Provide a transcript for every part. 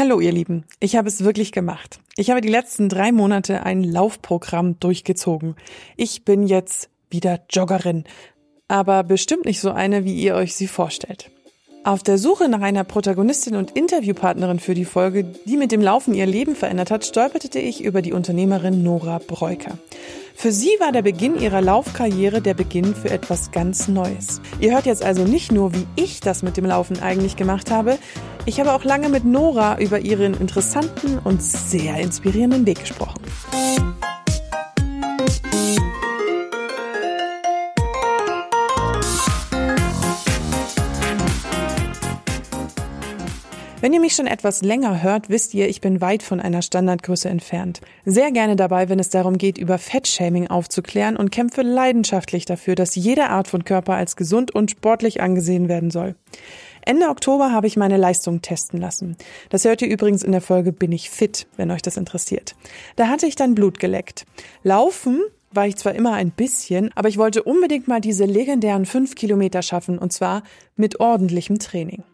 Hallo ihr Lieben, ich habe es wirklich gemacht. Ich habe die letzten drei Monate ein Laufprogramm durchgezogen. Ich bin jetzt wieder Joggerin, aber bestimmt nicht so eine, wie ihr euch sie vorstellt. Auf der Suche nach einer Protagonistin und Interviewpartnerin für die Folge, die mit dem Laufen ihr Leben verändert hat, stolperte ich über die Unternehmerin Nora Breuker. Für sie war der Beginn ihrer Laufkarriere der Beginn für etwas ganz Neues. Ihr hört jetzt also nicht nur, wie ich das mit dem Laufen eigentlich gemacht habe, ich habe auch lange mit Nora über ihren interessanten und sehr inspirierenden Weg gesprochen. Wenn ihr mich schon etwas länger hört, wisst ihr, ich bin weit von einer Standardgröße entfernt. Sehr gerne dabei, wenn es darum geht, über Fettshaming aufzuklären und kämpfe leidenschaftlich dafür, dass jede Art von Körper als gesund und sportlich angesehen werden soll. Ende Oktober habe ich meine Leistung testen lassen. Das hört ihr übrigens in der Folge Bin ich fit, wenn euch das interessiert. Da hatte ich dann Blut geleckt. Laufen war ich zwar immer ein bisschen, aber ich wollte unbedingt mal diese legendären fünf Kilometer schaffen und zwar mit ordentlichem Training.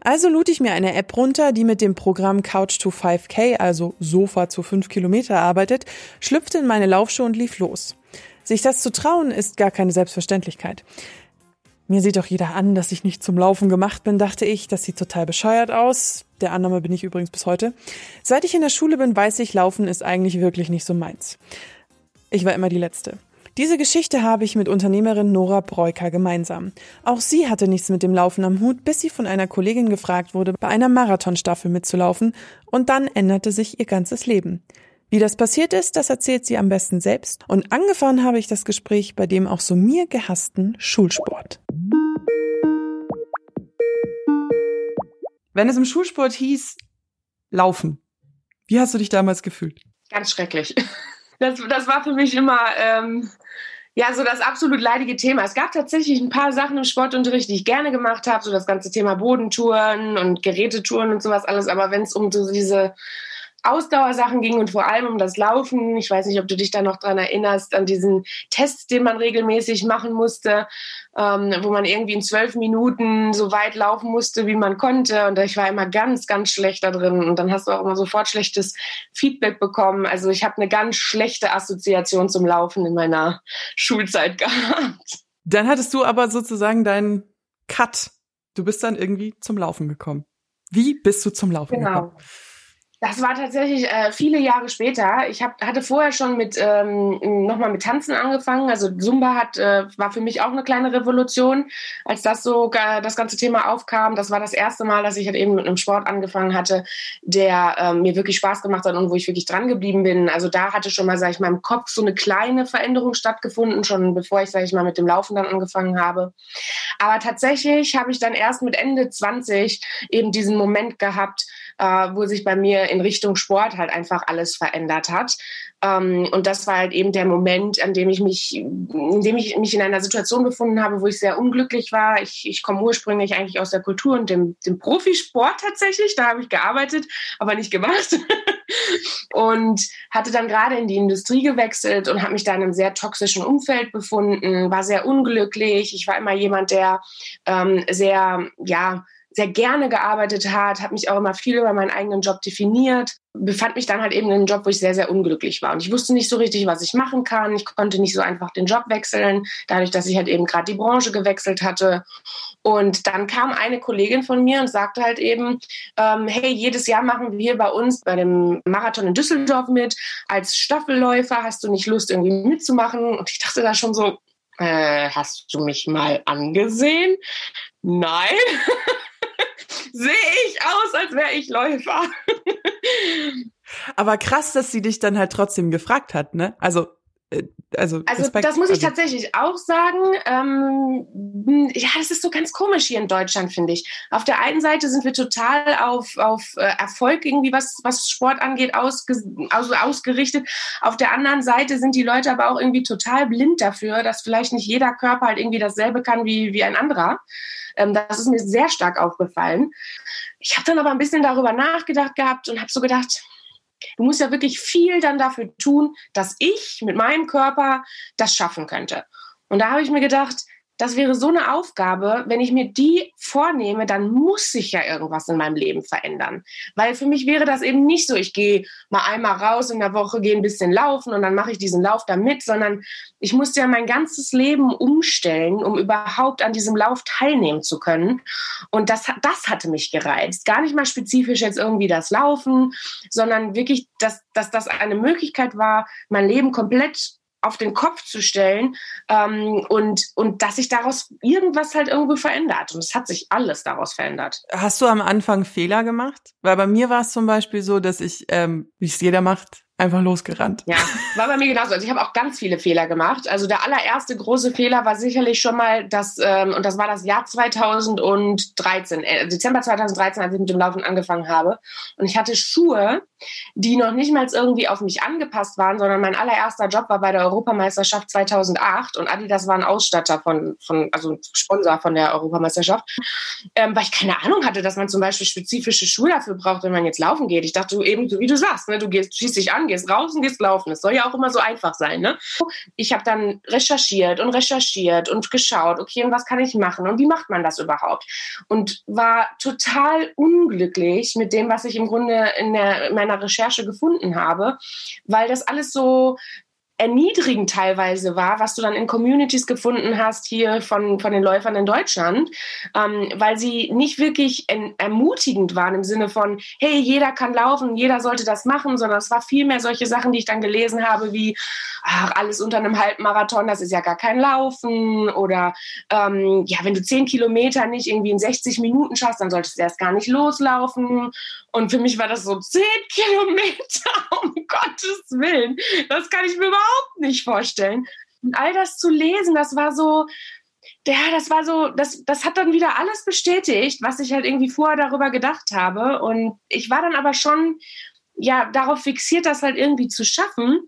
Also lud ich mir eine App runter, die mit dem Programm Couch to 5K, also Sofa zu 5 Kilometer arbeitet, schlüpfte in meine Laufschuhe und lief los. Sich das zu trauen, ist gar keine Selbstverständlichkeit. Mir sieht doch jeder an, dass ich nicht zum Laufen gemacht bin, dachte ich. Das sieht total bescheuert aus. Der Annahme bin ich übrigens bis heute. Seit ich in der Schule bin, weiß ich, Laufen ist eigentlich wirklich nicht so meins. Ich war immer die Letzte. Diese Geschichte habe ich mit Unternehmerin Nora Breuker gemeinsam. Auch sie hatte nichts mit dem Laufen am Hut, bis sie von einer Kollegin gefragt wurde, bei einer Marathonstaffel mitzulaufen, und dann änderte sich ihr ganzes Leben. Wie das passiert ist, das erzählt sie am besten selbst, und angefahren habe ich das Gespräch bei dem auch so mir gehassten Schulsport. Wenn es im Schulsport hieß, laufen, wie hast du dich damals gefühlt? Ganz schrecklich. Das, das war für mich immer ähm, ja, so das absolut leidige Thema. Es gab tatsächlich ein paar Sachen im Sportunterricht, die ich gerne gemacht habe, so das ganze Thema Bodentouren und Gerätetouren und sowas alles. Aber wenn es um so diese Ausdauersachen ging und vor allem um das Laufen. Ich weiß nicht, ob du dich da noch dran erinnerst, an diesen Test, den man regelmäßig machen musste, ähm, wo man irgendwie in zwölf Minuten so weit laufen musste, wie man konnte. Und ich war immer ganz, ganz schlecht da drin. Und dann hast du auch immer sofort schlechtes Feedback bekommen. Also ich habe eine ganz schlechte Assoziation zum Laufen in meiner Schulzeit gehabt. Dann hattest du aber sozusagen deinen Cut. Du bist dann irgendwie zum Laufen gekommen. Wie bist du zum Laufen genau. gekommen? Das war tatsächlich äh, viele Jahre später. Ich hab, hatte vorher schon mit ähm, nochmal mit Tanzen angefangen. Also Zumba hat äh, war für mich auch eine kleine Revolution, als das so äh, das ganze Thema aufkam. Das war das erste Mal, dass ich halt eben mit einem Sport angefangen hatte, der äh, mir wirklich Spaß gemacht hat und wo ich wirklich dran geblieben bin. Also da hatte schon mal, sag ich mal, im Kopf so eine kleine Veränderung stattgefunden, schon bevor ich, sag ich mal, mit dem Laufen dann angefangen habe. Aber tatsächlich habe ich dann erst mit Ende 20 eben diesen Moment gehabt, äh, wo sich bei mir in Richtung Sport halt einfach alles verändert hat. Ähm, und das war halt eben der Moment, an dem ich mich, in dem ich mich in einer Situation befunden habe, wo ich sehr unglücklich war. Ich, ich komme ursprünglich eigentlich aus der Kultur und dem, dem Profisport tatsächlich. Da habe ich gearbeitet, aber nicht gemacht. und hatte dann gerade in die Industrie gewechselt und habe mich da in einem sehr toxischen Umfeld befunden, war sehr unglücklich. Ich war immer jemand, der ähm, sehr, ja, sehr gerne gearbeitet hat, habe mich auch immer viel über meinen eigenen Job definiert, befand mich dann halt eben in einem Job, wo ich sehr, sehr unglücklich war. Und ich wusste nicht so richtig, was ich machen kann. Ich konnte nicht so einfach den Job wechseln, dadurch, dass ich halt eben gerade die Branche gewechselt hatte. Und dann kam eine Kollegin von mir und sagte halt eben, ähm, hey, jedes Jahr machen wir bei uns bei dem Marathon in Düsseldorf mit. Als Staffelläufer hast du nicht Lust, irgendwie mitzumachen? Und ich dachte da schon so, äh, hast du mich mal angesehen? Nein. sehe ich aus, als wäre ich Läufer. Aber krass, dass sie dich dann halt trotzdem gefragt hat, ne? Also also, also Respekt, das muss ich also tatsächlich auch sagen. Ähm, ja, das ist so ganz komisch hier in Deutschland, finde ich. Auf der einen Seite sind wir total auf, auf äh, Erfolg irgendwie, was, was Sport angeht, ausge, also ausgerichtet. Auf der anderen Seite sind die Leute aber auch irgendwie total blind dafür, dass vielleicht nicht jeder Körper halt irgendwie dasselbe kann wie, wie ein anderer. Ähm, das ist mir sehr stark aufgefallen. Ich habe dann aber ein bisschen darüber nachgedacht gehabt und habe so gedacht, du musst ja wirklich viel dann dafür tun, dass ich mit meinem Körper das schaffen könnte. Und da habe ich mir gedacht, das wäre so eine Aufgabe, wenn ich mir die vornehme, dann muss sich ja irgendwas in meinem Leben verändern. Weil für mich wäre das eben nicht so, ich gehe mal einmal raus in der Woche, gehe ein bisschen laufen und dann mache ich diesen Lauf damit, sondern ich musste ja mein ganzes Leben umstellen, um überhaupt an diesem Lauf teilnehmen zu können. Und das, das hatte mich gereizt. Gar nicht mal spezifisch jetzt irgendwie das Laufen, sondern wirklich, dass, dass das eine Möglichkeit war, mein Leben komplett auf den Kopf zu stellen ähm, und, und dass sich daraus irgendwas halt irgendwo verändert. Und es hat sich alles daraus verändert. Hast du am Anfang Fehler gemacht? Weil bei mir war es zum Beispiel so, dass ich, ähm, wie es jeder macht, einfach losgerannt. Ja, war bei mir genauso. Also ich habe auch ganz viele Fehler gemacht. Also der allererste große Fehler war sicherlich schon mal das, ähm, und das war das Jahr 2013, äh, Dezember 2013, als ich mit dem Laufen angefangen habe. Und ich hatte Schuhe, die noch nicht mal irgendwie auf mich angepasst waren, sondern mein allererster Job war bei der Europameisterschaft 2008 und Adidas war ein Ausstatter von, von also Sponsor von der Europameisterschaft, ähm, weil ich keine Ahnung hatte, dass man zum Beispiel spezifische Schuhe dafür braucht, wenn man jetzt laufen geht. Ich dachte eben, so wie du sagst, ne, du gehst, schießt dich an, gehst raus und gehst laufen. Es soll ja auch immer so einfach sein. Ne? Ich habe dann recherchiert und recherchiert und geschaut, okay, und was kann ich machen und wie macht man das überhaupt? Und war total unglücklich mit dem, was ich im Grunde in, der, in meiner Recherche gefunden habe, weil das alles so erniedrigend teilweise war, was du dann in Communities gefunden hast hier von, von den Läufern in Deutschland, ähm, weil sie nicht wirklich ermutigend waren im Sinne von, hey, jeder kann laufen, jeder sollte das machen, sondern es war vielmehr solche Sachen, die ich dann gelesen habe, wie, ach, alles unter einem Halbmarathon, das ist ja gar kein Laufen oder ähm, ja, wenn du zehn Kilometer nicht irgendwie in 60 Minuten schaffst, dann solltest du erst gar nicht loslaufen und für mich war das so zehn Kilometer, um Gottes Willen. Das kann ich mir überhaupt nicht vorstellen. Und all das zu lesen, das war so, ja, das war so, das, das hat dann wieder alles bestätigt, was ich halt irgendwie vorher darüber gedacht habe. Und ich war dann aber schon, ja, darauf fixiert, das halt irgendwie zu schaffen.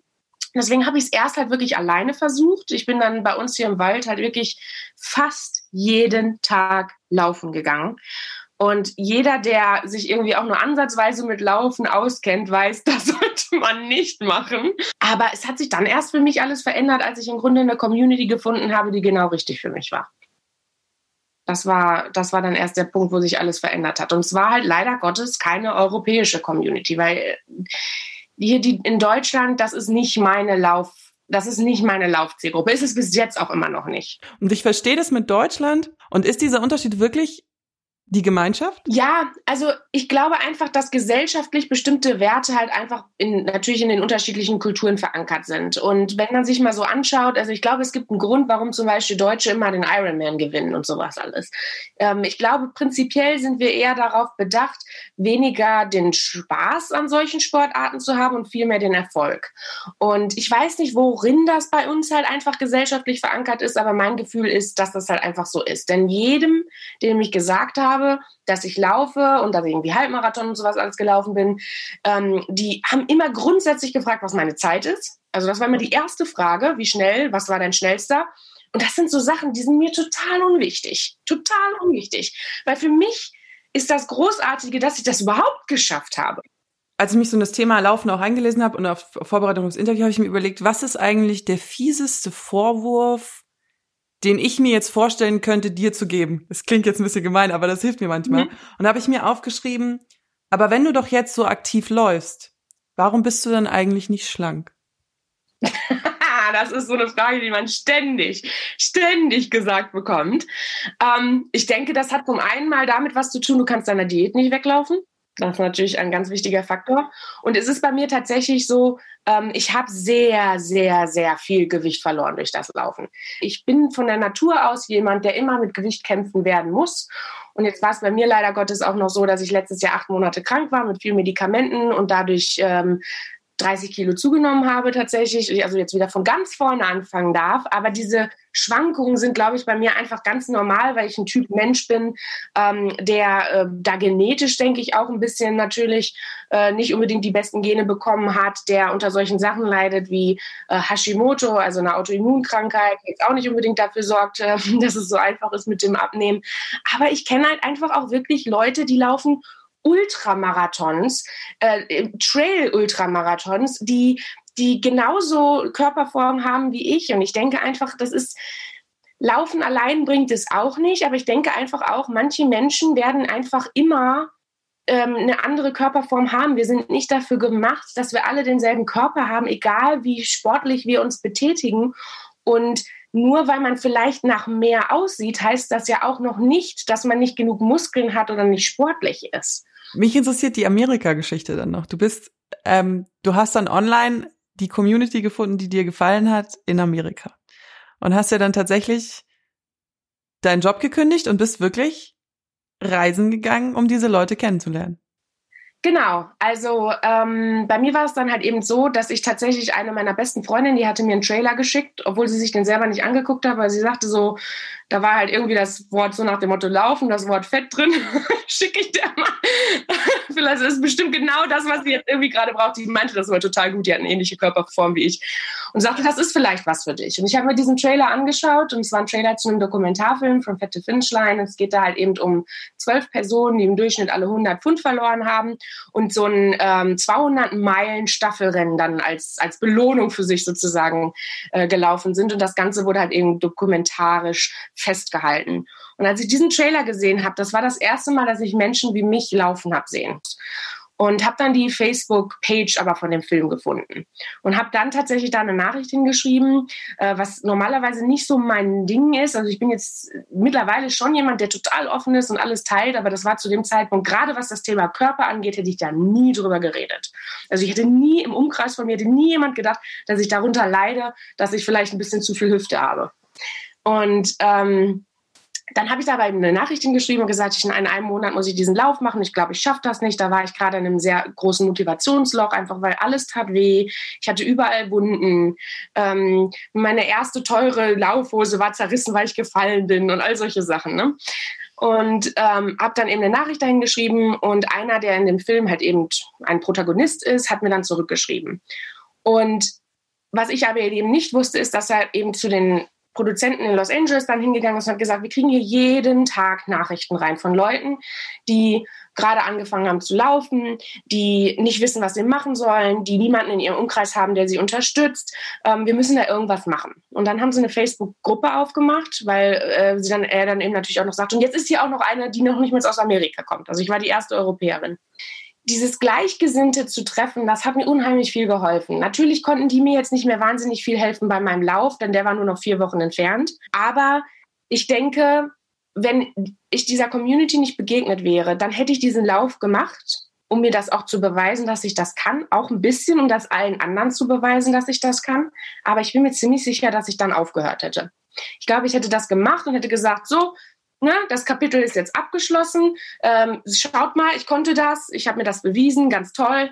Deswegen habe ich es erst halt wirklich alleine versucht. Ich bin dann bei uns hier im Wald halt wirklich fast jeden Tag laufen gegangen. Und jeder, der sich irgendwie auch nur ansatzweise mit Laufen auskennt, weiß, das sollte man nicht machen. Aber es hat sich dann erst für mich alles verändert, als ich im Grunde eine Community gefunden habe, die genau richtig für mich war. Das war, das war dann erst der Punkt, wo sich alles verändert hat. Und es war halt leider Gottes keine europäische Community, weil hier die, in Deutschland, das ist nicht meine Lauf, das ist nicht meine Laufzielgruppe. Ist es bis jetzt auch immer noch nicht. Und ich verstehe das mit Deutschland. Und ist dieser Unterschied wirklich die Gemeinschaft? Ja, also ich glaube einfach, dass gesellschaftlich bestimmte Werte halt einfach in, natürlich in den unterschiedlichen Kulturen verankert sind. Und wenn man sich mal so anschaut, also ich glaube, es gibt einen Grund, warum zum Beispiel Deutsche immer den Ironman gewinnen und sowas alles. Ähm, ich glaube, prinzipiell sind wir eher darauf bedacht, weniger den Spaß an solchen Sportarten zu haben und vielmehr den Erfolg. Und ich weiß nicht, worin das bei uns halt einfach gesellschaftlich verankert ist, aber mein Gefühl ist, dass das halt einfach so ist. Denn jedem, dem ich gesagt habe, habe, dass ich laufe und dass ich irgendwie Halbmarathon und sowas alles gelaufen bin, ähm, die haben immer grundsätzlich gefragt, was meine Zeit ist. Also das war immer die erste Frage, wie schnell, was war dein schnellster? Und das sind so Sachen, die sind mir total unwichtig. Total unwichtig. Weil für mich ist das Großartige, dass ich das überhaupt geschafft habe. Als ich mich so in das Thema Laufen auch eingelesen habe und auf Vorbereitung des Interviews habe ich mir überlegt, was ist eigentlich der fieseste Vorwurf, den ich mir jetzt vorstellen könnte, dir zu geben. Das klingt jetzt ein bisschen gemein, aber das hilft mir manchmal. Mhm. Und da habe ich mir aufgeschrieben, aber wenn du doch jetzt so aktiv läufst, warum bist du dann eigentlich nicht schlank? das ist so eine Frage, die man ständig, ständig gesagt bekommt. Ähm, ich denke, das hat zum einen mal damit was zu tun, du kannst deiner Diät nicht weglaufen. Das ist natürlich ein ganz wichtiger Faktor. Und es ist bei mir tatsächlich so, ähm, ich habe sehr, sehr, sehr viel Gewicht verloren durch das Laufen. Ich bin von der Natur aus jemand, der immer mit Gewicht kämpfen werden muss. Und jetzt war es bei mir leider Gottes auch noch so, dass ich letztes Jahr acht Monate krank war mit vielen Medikamenten und dadurch ähm, 30 Kilo zugenommen habe tatsächlich, also jetzt wieder von ganz vorne anfangen darf. Aber diese Schwankungen sind, glaube ich, bei mir einfach ganz normal, weil ich ein Typ Mensch bin, ähm, der äh, da genetisch, denke ich, auch ein bisschen natürlich äh, nicht unbedingt die besten Gene bekommen hat, der unter solchen Sachen leidet wie äh, Hashimoto, also eine Autoimmunkrankheit, jetzt auch nicht unbedingt dafür sorgt, dass es so einfach ist mit dem Abnehmen. Aber ich kenne halt einfach auch wirklich Leute, die laufen Ultramarathons, äh, Trail-Ultramarathons, die, die genauso Körperform haben wie ich. Und ich denke einfach, das ist, Laufen allein bringt es auch nicht, aber ich denke einfach auch, manche Menschen werden einfach immer ähm, eine andere Körperform haben. Wir sind nicht dafür gemacht, dass wir alle denselben Körper haben, egal wie sportlich wir uns betätigen. Und nur weil man vielleicht nach mehr aussieht, heißt das ja auch noch nicht, dass man nicht genug Muskeln hat oder nicht sportlich ist. Mich interessiert die Amerika-Geschichte dann noch. Du bist, ähm, du hast dann online die Community gefunden, die dir gefallen hat in Amerika. Und hast ja dann tatsächlich deinen Job gekündigt und bist wirklich reisen gegangen, um diese Leute kennenzulernen. Genau, also ähm, bei mir war es dann halt eben so, dass ich tatsächlich eine meiner besten Freundinnen, die hatte mir einen Trailer geschickt, obwohl sie sich den selber nicht angeguckt hat, weil sie sagte so, da war halt irgendwie das Wort so nach dem Motto laufen, das Wort Fett drin, schicke ich dir mal. Vielleicht ist es bestimmt genau das, was sie jetzt irgendwie gerade braucht. Die meinte das war total gut, die hat eine ähnliche Körperform wie ich und sagte, das ist vielleicht was für dich. Und ich habe mir diesen Trailer angeschaut und es war ein Trailer zu einem Dokumentarfilm von Fette Finchline. Es geht da halt eben um zwölf Personen, die im Durchschnitt alle 100 Pfund verloren haben und so ein ähm, 200 Meilen Staffelrennen dann als, als Belohnung für sich sozusagen äh, gelaufen sind. Und das Ganze wurde halt eben dokumentarisch festgehalten. Und als ich diesen Trailer gesehen habe, das war das erste Mal, dass ich Menschen wie mich laufen habe sehen und habe dann die Facebook-Page aber von dem Film gefunden und habe dann tatsächlich da eine Nachricht hingeschrieben, äh, was normalerweise nicht so mein Ding ist. Also ich bin jetzt mittlerweile schon jemand, der total offen ist und alles teilt, aber das war zu dem Zeitpunkt, gerade was das Thema Körper angeht, hätte ich da nie drüber geredet. Also ich hätte nie im Umkreis von mir, hätte nie jemand gedacht, dass ich darunter leide, dass ich vielleicht ein bisschen zu viel Hüfte habe. Und ähm, dann habe ich da aber eine Nachricht hingeschrieben und gesagt, ich in einem Monat muss ich diesen Lauf machen. Ich glaube, ich schaffe das nicht. Da war ich gerade in einem sehr großen Motivationsloch, einfach weil alles tat weh. Ich hatte überall Wunden. Ähm, meine erste teure Laufhose war zerrissen, weil ich gefallen bin und all solche Sachen. Ne? Und ähm, habe dann eben eine Nachricht dahin geschrieben und einer, der in dem Film halt eben ein Protagonist ist, hat mir dann zurückgeschrieben. Und was ich aber eben nicht wusste, ist, dass er eben zu den Produzenten in Los Angeles dann hingegangen ist und hat gesagt, wir kriegen hier jeden Tag Nachrichten rein von Leuten, die gerade angefangen haben zu laufen, die nicht wissen, was sie machen sollen, die niemanden in ihrem Umkreis haben, der sie unterstützt. Ähm, wir müssen da irgendwas machen. Und dann haben sie eine Facebook-Gruppe aufgemacht, weil äh, sie dann, er dann eben natürlich auch noch sagt, und jetzt ist hier auch noch eine, die noch nicht mal aus Amerika kommt. Also ich war die erste Europäerin dieses Gleichgesinnte zu treffen, das hat mir unheimlich viel geholfen. Natürlich konnten die mir jetzt nicht mehr wahnsinnig viel helfen bei meinem Lauf, denn der war nur noch vier Wochen entfernt. Aber ich denke, wenn ich dieser Community nicht begegnet wäre, dann hätte ich diesen Lauf gemacht, um mir das auch zu beweisen, dass ich das kann. Auch ein bisschen, um das allen anderen zu beweisen, dass ich das kann. Aber ich bin mir ziemlich sicher, dass ich dann aufgehört hätte. Ich glaube, ich hätte das gemacht und hätte gesagt, so, ne, das Kapitel ist jetzt abgeschlossen. Ähm, schaut mal, ich konnte das, ich habe mir das bewiesen, ganz toll.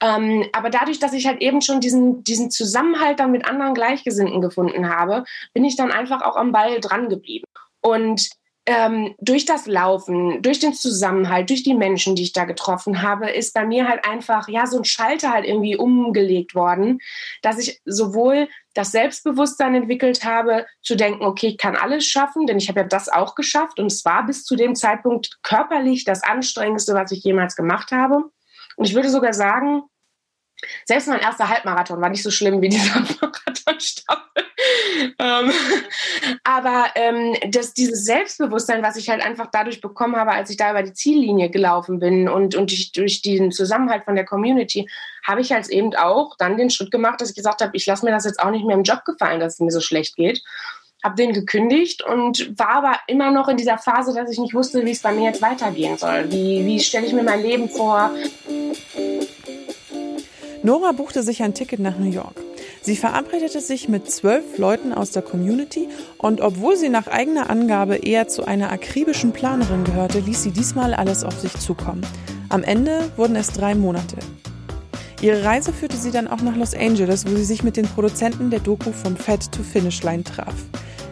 Ähm, aber dadurch, dass ich halt eben schon diesen, diesen Zusammenhalt dann mit anderen Gleichgesinnten gefunden habe, bin ich dann einfach auch am Ball dran geblieben. Und ähm, durch das Laufen, durch den Zusammenhalt, durch die Menschen, die ich da getroffen habe, ist bei mir halt einfach, ja, so ein Schalter halt irgendwie umgelegt worden, dass ich sowohl das Selbstbewusstsein entwickelt habe, zu denken, okay, ich kann alles schaffen, denn ich habe ja das auch geschafft und es war bis zu dem Zeitpunkt körperlich das anstrengendste, was ich jemals gemacht habe. Und ich würde sogar sagen, selbst mein erster Halbmarathon war nicht so schlimm wie dieser Marathonstaffel. Ähm, aber ähm, das, dieses Selbstbewusstsein, was ich halt einfach dadurch bekommen habe, als ich da über die Ziellinie gelaufen bin und, und durch, durch diesen Zusammenhalt von der Community, habe ich halt eben auch dann den Schritt gemacht, dass ich gesagt habe, ich lasse mir das jetzt auch nicht mehr im Job gefallen, dass es mir so schlecht geht. Habe den gekündigt und war aber immer noch in dieser Phase, dass ich nicht wusste, wie es bei mir jetzt weitergehen soll. Wie, wie stelle ich mir mein Leben vor? Nora buchte sich ein Ticket nach New York. Sie verabredete sich mit zwölf Leuten aus der Community und obwohl sie nach eigener Angabe eher zu einer akribischen Planerin gehörte, ließ sie diesmal alles auf sich zukommen. Am Ende wurden es drei Monate. Ihre Reise führte sie dann auch nach Los Angeles, wo sie sich mit den Produzenten der Doku vom Fat to Finish Line traf.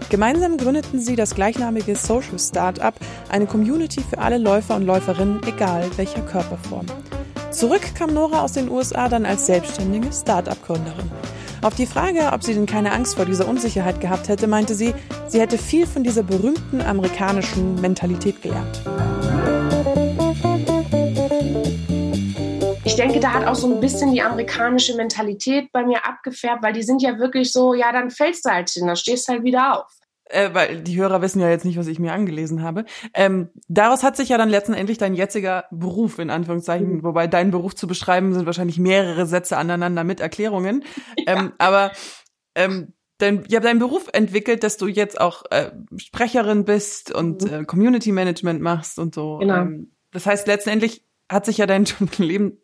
Gemeinsam gründeten sie das gleichnamige Social Startup, eine Community für alle Läufer und Läuferinnen, egal welcher Körperform. Zurück kam Nora aus den USA dann als selbstständige Start-up-Gründerin. Auf die Frage, ob sie denn keine Angst vor dieser Unsicherheit gehabt hätte, meinte sie, sie hätte viel von dieser berühmten amerikanischen Mentalität gelernt. Ich denke, da hat auch so ein bisschen die amerikanische Mentalität bei mir abgefärbt, weil die sind ja wirklich so, ja, dann fällst du halt hin, dann stehst du halt wieder auf. Äh, weil die Hörer wissen ja jetzt nicht, was ich mir angelesen habe. Ähm, daraus hat sich ja dann letztendlich dein jetziger Beruf, in Anführungszeichen, mhm. wobei dein Beruf zu beschreiben sind wahrscheinlich mehrere Sätze aneinander mit Erklärungen. Ja. Ähm, aber ähm, dein, ja, dein Beruf entwickelt, dass du jetzt auch äh, Sprecherin bist und mhm. äh, Community Management machst und so. Genau. Ähm, das heißt, letztendlich hat sich ja dein Leben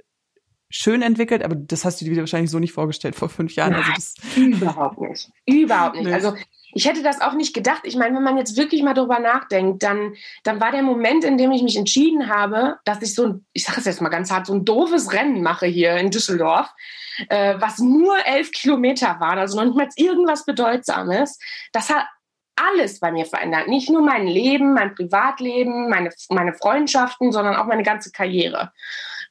schön entwickelt, aber das hast du dir wahrscheinlich so nicht vorgestellt vor fünf Jahren. Also Nein, also das überhaupt nicht. Überhaupt nicht. Also ich hätte das auch nicht gedacht. Ich meine, wenn man jetzt wirklich mal drüber nachdenkt, dann, dann war der Moment, in dem ich mich entschieden habe, dass ich so ein, ich sage es jetzt mal ganz hart, so ein doofes Rennen mache hier in Düsseldorf, äh, was nur elf Kilometer waren, also noch nicht mal irgendwas Bedeutsames. Das hat alles bei mir verändert. Nicht nur mein Leben, mein Privatleben, meine, meine Freundschaften, sondern auch meine ganze Karriere.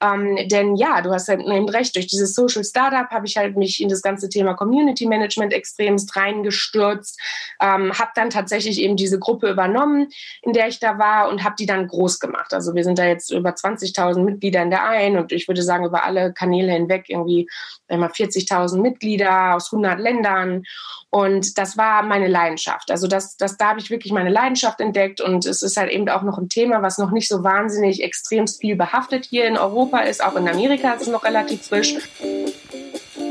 Ähm, denn ja, du hast halt eben recht, durch dieses Social Startup habe ich halt mich in das ganze Thema Community Management extremst reingestürzt, ähm, habe dann tatsächlich eben diese Gruppe übernommen, in der ich da war und habe die dann groß gemacht. Also wir sind da jetzt über 20.000 Mitglieder in der ein und ich würde sagen über alle Kanäle hinweg irgendwie immer 40.000 Mitglieder aus 100 Ländern und das war meine Leidenschaft. Also das, das, da habe ich wirklich meine Leidenschaft entdeckt und es ist halt eben auch noch ein Thema, was noch nicht so wahnsinnig extremst viel behaftet hier in Europa ist. Auch in Amerika ist es noch relativ frisch.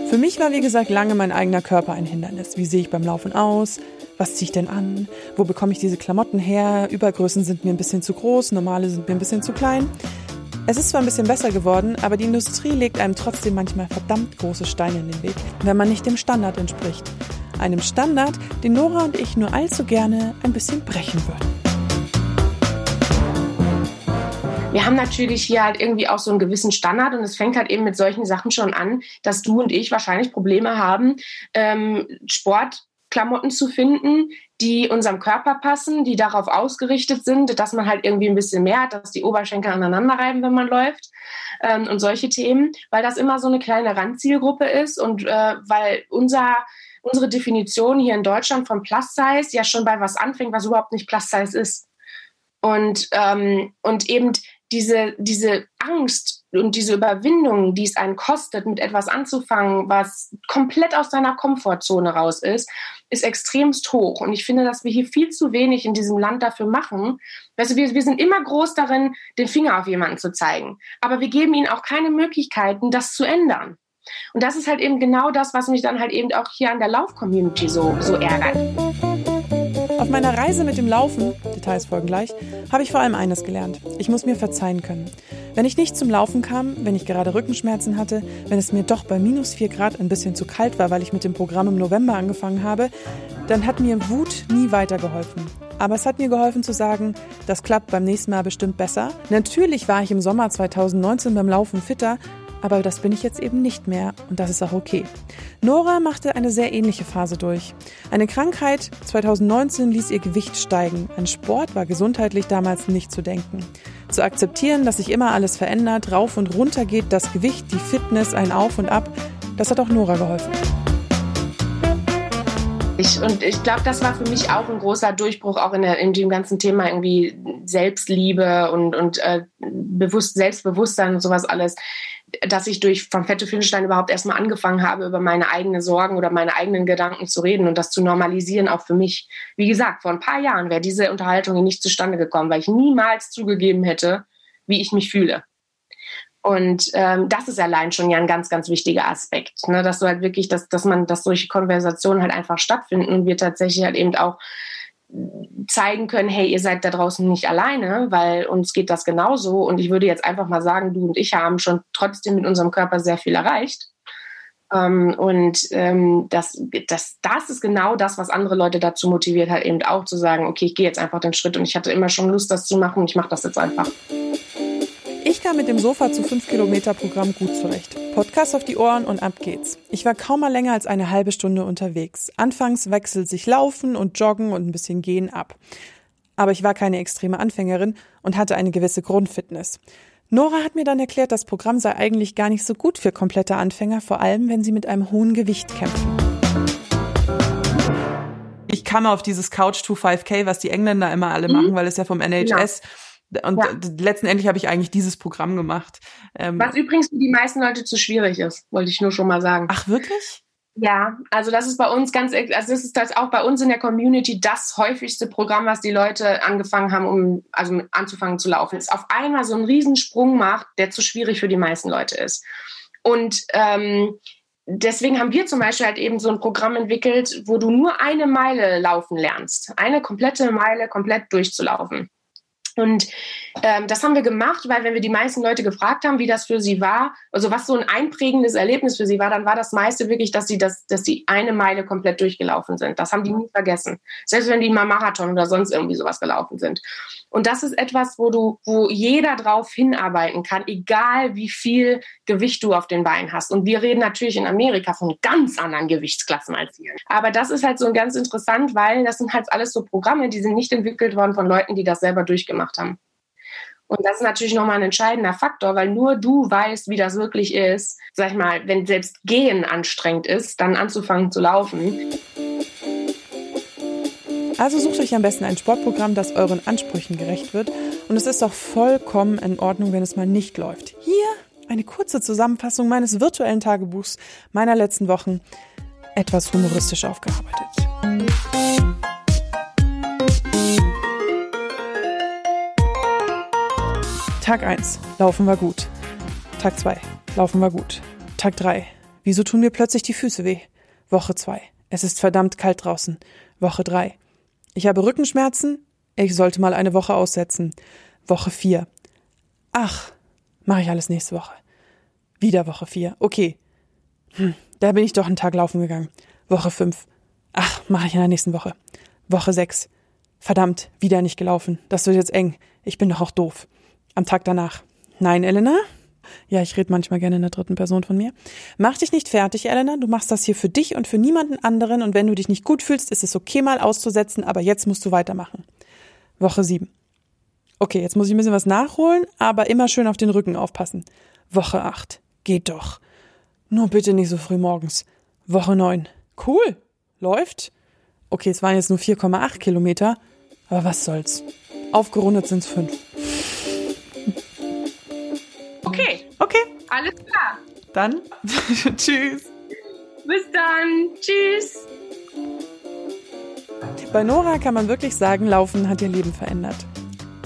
Für mich war, wie gesagt, lange mein eigener Körper ein Hindernis. Wie sehe ich beim Laufen aus? Was ziehe ich denn an? Wo bekomme ich diese Klamotten her? Übergrößen sind mir ein bisschen zu groß, normale sind mir ein bisschen zu klein. Es ist zwar ein bisschen besser geworden, aber die Industrie legt einem trotzdem manchmal verdammt große Steine in den Weg, wenn man nicht dem Standard entspricht einem Standard, den Nora und ich nur allzu gerne ein bisschen brechen würden. Wir haben natürlich hier halt irgendwie auch so einen gewissen Standard und es fängt halt eben mit solchen Sachen schon an, dass du und ich wahrscheinlich Probleme haben, ähm, Sportklamotten zu finden, die unserem Körper passen, die darauf ausgerichtet sind, dass man halt irgendwie ein bisschen mehr hat, dass die Oberschenkel aneinander reiben, wenn man läuft ähm, und solche Themen, weil das immer so eine kleine Randzielgruppe ist und äh, weil unser unsere Definition hier in Deutschland von Plus Size ja schon bei was anfängt, was überhaupt nicht Plus Size ist. Und, ähm, und eben diese, diese Angst und diese Überwindung, die es einen kostet, mit etwas anzufangen, was komplett aus deiner Komfortzone raus ist, ist extremst hoch. Und ich finde, dass wir hier viel zu wenig in diesem Land dafür machen. Weißt du, wir, wir sind immer groß darin, den Finger auf jemanden zu zeigen. Aber wir geben ihnen auch keine Möglichkeiten, das zu ändern. Und das ist halt eben genau das, was mich dann halt eben auch hier an der Lauf-Community so, so ärgert. Auf meiner Reise mit dem Laufen, Details folgen gleich, habe ich vor allem eines gelernt. Ich muss mir verzeihen können. Wenn ich nicht zum Laufen kam, wenn ich gerade Rückenschmerzen hatte, wenn es mir doch bei minus 4 Grad ein bisschen zu kalt war, weil ich mit dem Programm im November angefangen habe, dann hat mir Wut nie weitergeholfen. Aber es hat mir geholfen zu sagen, das klappt beim nächsten Mal bestimmt besser. Natürlich war ich im Sommer 2019 beim Laufen fitter, aber das bin ich jetzt eben nicht mehr und das ist auch okay. Nora machte eine sehr ähnliche Phase durch. Eine Krankheit 2019 ließ ihr Gewicht steigen. An Sport war gesundheitlich damals nicht zu denken. Zu akzeptieren, dass sich immer alles verändert, rauf und runter geht, das Gewicht, die Fitness, ein Auf und Ab, das hat auch Nora geholfen. Ich, und ich glaube, das war für mich auch ein großer Durchbruch, auch in, der, in dem ganzen Thema irgendwie Selbstliebe und, und äh, bewusst, Selbstbewusstsein und sowas alles dass ich durch vom Fette Filmstein überhaupt erstmal angefangen habe, über meine eigenen Sorgen oder meine eigenen Gedanken zu reden und das zu normalisieren, auch für mich. Wie gesagt, vor ein paar Jahren wäre diese Unterhaltung nicht zustande gekommen, weil ich niemals zugegeben hätte, wie ich mich fühle. Und ähm, das ist allein schon ja ein ganz, ganz wichtiger Aspekt, ne? dass du halt wirklich, dass, dass man, dass solche Konversationen halt einfach stattfinden und wir tatsächlich halt eben auch zeigen können, hey, ihr seid da draußen nicht alleine, weil uns geht das genauso. Und ich würde jetzt einfach mal sagen, du und ich haben schon trotzdem mit unserem Körper sehr viel erreicht. Ähm, und ähm, das, das, das ist genau das, was andere Leute dazu motiviert hat, eben auch zu sagen, okay, ich gehe jetzt einfach den Schritt und ich hatte immer schon Lust, das zu machen und ich mache das jetzt einfach. Ich kam mit dem Sofa zu 5 Kilometer Programm gut zurecht. Podcast auf die Ohren und ab geht's. Ich war kaum mal länger als eine halbe Stunde unterwegs. Anfangs wechselt sich Laufen und Joggen und ein bisschen Gehen ab. Aber ich war keine extreme Anfängerin und hatte eine gewisse Grundfitness. Nora hat mir dann erklärt, das Programm sei eigentlich gar nicht so gut für komplette Anfänger, vor allem wenn sie mit einem hohen Gewicht kämpfen. Ich kam auf dieses Couch to 5K, was die Engländer immer alle mhm. machen, weil es ja vom NHS ja und ja. letztendlich habe ich eigentlich dieses Programm gemacht. Ähm, Was übrigens für die meisten Leute zu schwierig ist, wollte ich nur schon mal sagen. Ach, wirklich? Ja, also das ist bei uns ganz, also das ist das auch bei uns in der Community das häufigste Programm, was die Leute angefangen haben, um also anzufangen zu laufen. Es auf einmal so einen Riesensprung macht, der zu schwierig für die meisten Leute ist. Und ähm, deswegen haben wir zum Beispiel halt eben so ein Programm entwickelt, wo du nur eine Meile laufen lernst. Eine komplette Meile komplett durchzulaufen. Und ähm, das haben wir gemacht, weil wenn wir die meisten Leute gefragt haben, wie das für sie war, also was so ein einprägendes Erlebnis für sie war, dann war das meiste wirklich, dass sie das, dass sie eine Meile komplett durchgelaufen sind. Das haben die nie vergessen. Selbst wenn die mal Marathon oder sonst irgendwie sowas gelaufen sind. Und das ist etwas, wo du, wo jeder drauf hinarbeiten kann, egal wie viel Gewicht du auf den Beinen hast. Und wir reden natürlich in Amerika von ganz anderen Gewichtsklassen als hier. Aber das ist halt so ganz interessant, weil das sind halt alles so Programme, die sind nicht entwickelt worden von Leuten, die das selber durchgemacht haben. Und das ist natürlich nochmal ein entscheidender Faktor, weil nur du weißt, wie das wirklich ist. Sag ich mal, wenn selbst Gehen anstrengend ist, dann anzufangen zu laufen. Also sucht euch am besten ein Sportprogramm, das euren Ansprüchen gerecht wird. Und es ist auch vollkommen in Ordnung, wenn es mal nicht läuft. Hier eine kurze Zusammenfassung meines virtuellen Tagebuchs meiner letzten Wochen, etwas humoristisch aufgearbeitet. Tag 1. Laufen war gut. Tag 2. Laufen war gut. Tag 3. Wieso tun mir plötzlich die Füße weh? Woche 2. Es ist verdammt kalt draußen. Woche 3. Ich habe Rückenschmerzen. Ich sollte mal eine Woche aussetzen. Woche 4. Ach, mache ich alles nächste Woche. Wieder Woche 4. Okay. Hm, da bin ich doch einen Tag laufen gegangen. Woche 5. Ach, mache ich in der nächsten Woche. Woche 6. Verdammt, wieder nicht gelaufen. Das wird jetzt eng. Ich bin doch auch doof. Am Tag danach. Nein, Elena? Ja, ich rede manchmal gerne in der dritten Person von mir. Mach dich nicht fertig, Elena. Du machst das hier für dich und für niemanden anderen. Und wenn du dich nicht gut fühlst, ist es okay, mal auszusetzen, aber jetzt musst du weitermachen. Woche 7. Okay, jetzt muss ich ein bisschen was nachholen, aber immer schön auf den Rücken aufpassen. Woche 8. Geht doch. Nur bitte nicht so früh morgens. Woche 9. Cool. Läuft. Okay, es waren jetzt nur 4,8 Kilometer, aber was soll's. Aufgerundet sind's fünf. Okay. Okay. Alles klar. Dann tschüss. Bis dann. Tschüss. Bei Nora kann man wirklich sagen, Laufen hat ihr Leben verändert.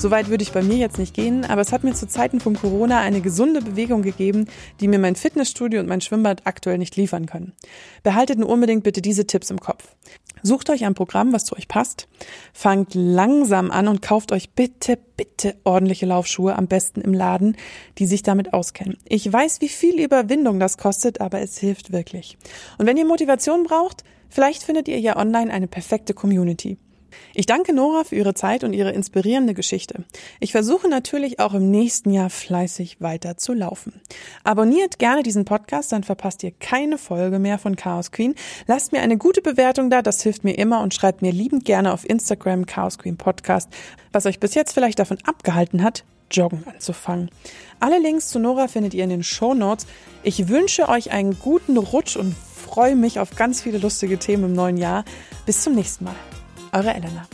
Soweit würde ich bei mir jetzt nicht gehen, aber es hat mir zu Zeiten von Corona eine gesunde Bewegung gegeben, die mir mein Fitnessstudio und mein Schwimmbad aktuell nicht liefern können. Behaltet nur unbedingt bitte diese Tipps im Kopf. Sucht euch ein Programm, was zu euch passt, fangt langsam an und kauft euch bitte, bitte ordentliche Laufschuhe, am besten im Laden, die sich damit auskennen. Ich weiß, wie viel Überwindung das kostet, aber es hilft wirklich. Und wenn ihr Motivation braucht, vielleicht findet ihr ja online eine perfekte Community. Ich danke Nora für ihre Zeit und ihre inspirierende Geschichte. Ich versuche natürlich auch im nächsten Jahr fleißig weiter zu laufen. Abonniert gerne diesen Podcast, dann verpasst ihr keine Folge mehr von Chaos Queen. Lasst mir eine gute Bewertung da, das hilft mir immer und schreibt mir liebend gerne auf Instagram Chaos Queen Podcast, was euch bis jetzt vielleicht davon abgehalten hat, Joggen anzufangen. Alle Links zu Nora findet ihr in den Show Notes. Ich wünsche euch einen guten Rutsch und freue mich auf ganz viele lustige Themen im neuen Jahr. Bis zum nächsten Mal. Eure Elena.